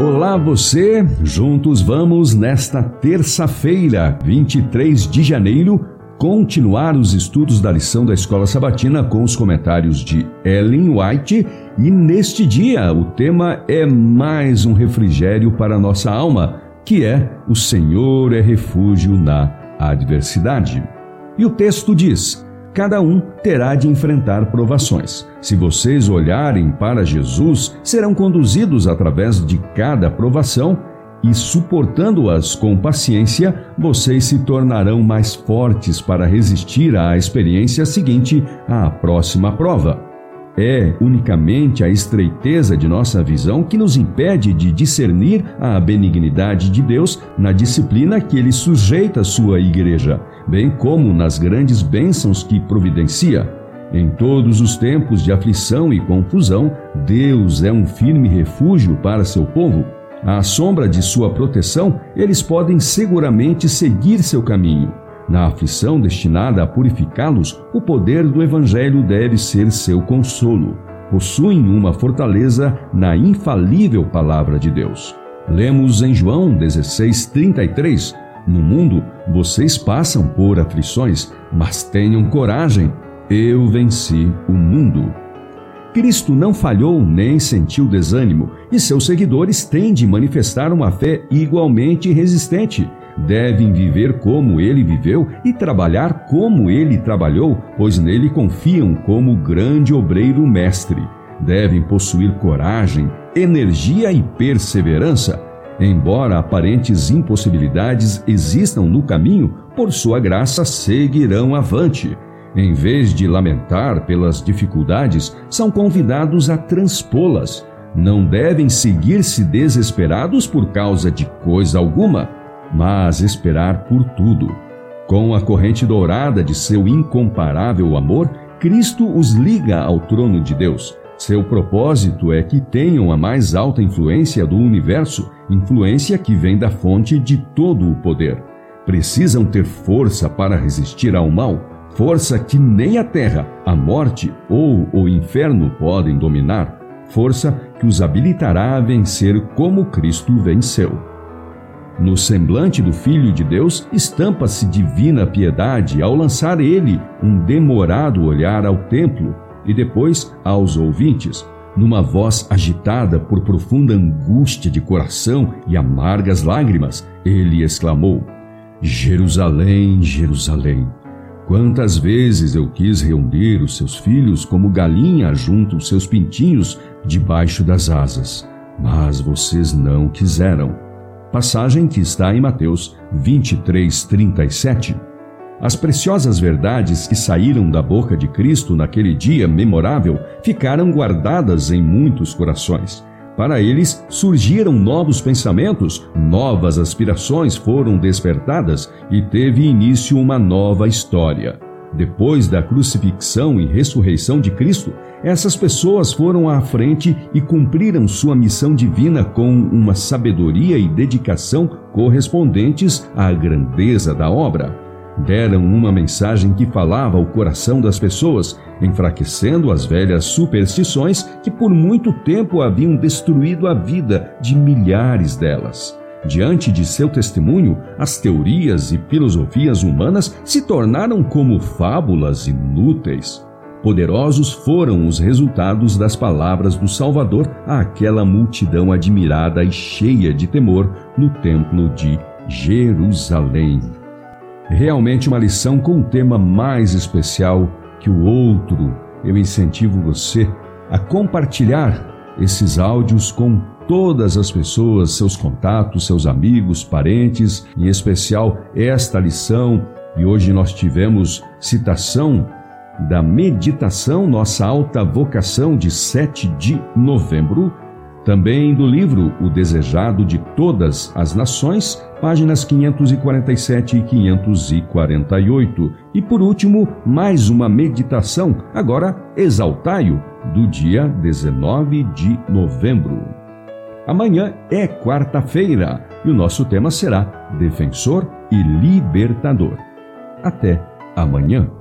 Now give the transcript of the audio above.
Olá você, juntos vamos nesta terça-feira, 23 de janeiro, continuar os estudos da lição da Escola Sabatina com os comentários de Ellen White e neste dia o tema é mais um refrigério para nossa alma, que é o Senhor é refúgio na adversidade. E o texto diz: Cada um terá de enfrentar provações. Se vocês olharem para Jesus, serão conduzidos através de cada provação e, suportando-as com paciência, vocês se tornarão mais fortes para resistir à experiência seguinte à próxima prova. É unicamente a estreiteza de nossa visão que nos impede de discernir a benignidade de Deus na disciplina que ele sujeita à sua igreja, bem como nas grandes bênçãos que providencia. Em todos os tempos de aflição e confusão, Deus é um firme refúgio para seu povo. À sombra de sua proteção, eles podem seguramente seguir seu caminho. Na aflição destinada a purificá-los, o poder do Evangelho deve ser seu consolo. Possuem uma fortaleza na infalível palavra de Deus. Lemos em João 16:33. No mundo vocês passam por aflições, mas tenham coragem, eu venci o mundo. Cristo não falhou nem sentiu desânimo, e seus seguidores têm de manifestar uma fé igualmente resistente devem viver como ele viveu e trabalhar como ele trabalhou, pois nele confiam como grande obreiro mestre. Devem possuir coragem, energia e perseverança. Embora aparentes impossibilidades existam no caminho, por sua graça seguirão avante. Em vez de lamentar pelas dificuldades, são convidados a transpô-las. Não devem seguir-se desesperados por causa de coisa alguma mas esperar por tudo. Com a corrente dourada de seu incomparável amor, Cristo os liga ao trono de Deus. Seu propósito é que tenham a mais alta influência do universo, influência que vem da fonte de todo o poder. Precisam ter força para resistir ao mal, força que nem a terra, a morte ou o inferno podem dominar, força que os habilitará a vencer como Cristo venceu. No semblante do Filho de Deus estampa-se divina piedade ao lançar ele um demorado olhar ao templo e depois aos ouvintes. Numa voz agitada por profunda angústia de coração e amargas lágrimas, ele exclamou: Jerusalém, Jerusalém, quantas vezes eu quis reunir os seus filhos como galinha junto os seus pintinhos debaixo das asas, mas vocês não quiseram passagem que está em Mateus 23, 37. As preciosas verdades que saíram da boca de Cristo naquele dia memorável ficaram guardadas em muitos corações. Para eles surgiram novos pensamentos, novas aspirações foram despertadas e teve início uma nova história. Depois da crucifixão e ressurreição de Cristo, essas pessoas foram à frente e cumpriram sua missão divina com uma sabedoria e dedicação correspondentes à grandeza da obra. Deram uma mensagem que falava ao coração das pessoas, enfraquecendo as velhas superstições que por muito tempo haviam destruído a vida de milhares delas. Diante de seu testemunho, as teorias e filosofias humanas se tornaram como fábulas inúteis. Poderosos foram os resultados das palavras do Salvador àquela multidão admirada e cheia de temor no Templo de Jerusalém. Realmente uma lição com um tema mais especial que o outro. Eu incentivo você a compartilhar esses áudios com todas as pessoas, seus contatos, seus amigos, parentes, em especial esta lição. E hoje nós tivemos citação da meditação Nossa Alta Vocação de 7 de novembro, também do livro O Desejado de Todas as Nações, páginas 547 e 548. E por último, mais uma meditação, agora Exaltai-o, do dia 19 de novembro. Amanhã é quarta-feira e o nosso tema será Defensor e Libertador. Até amanhã.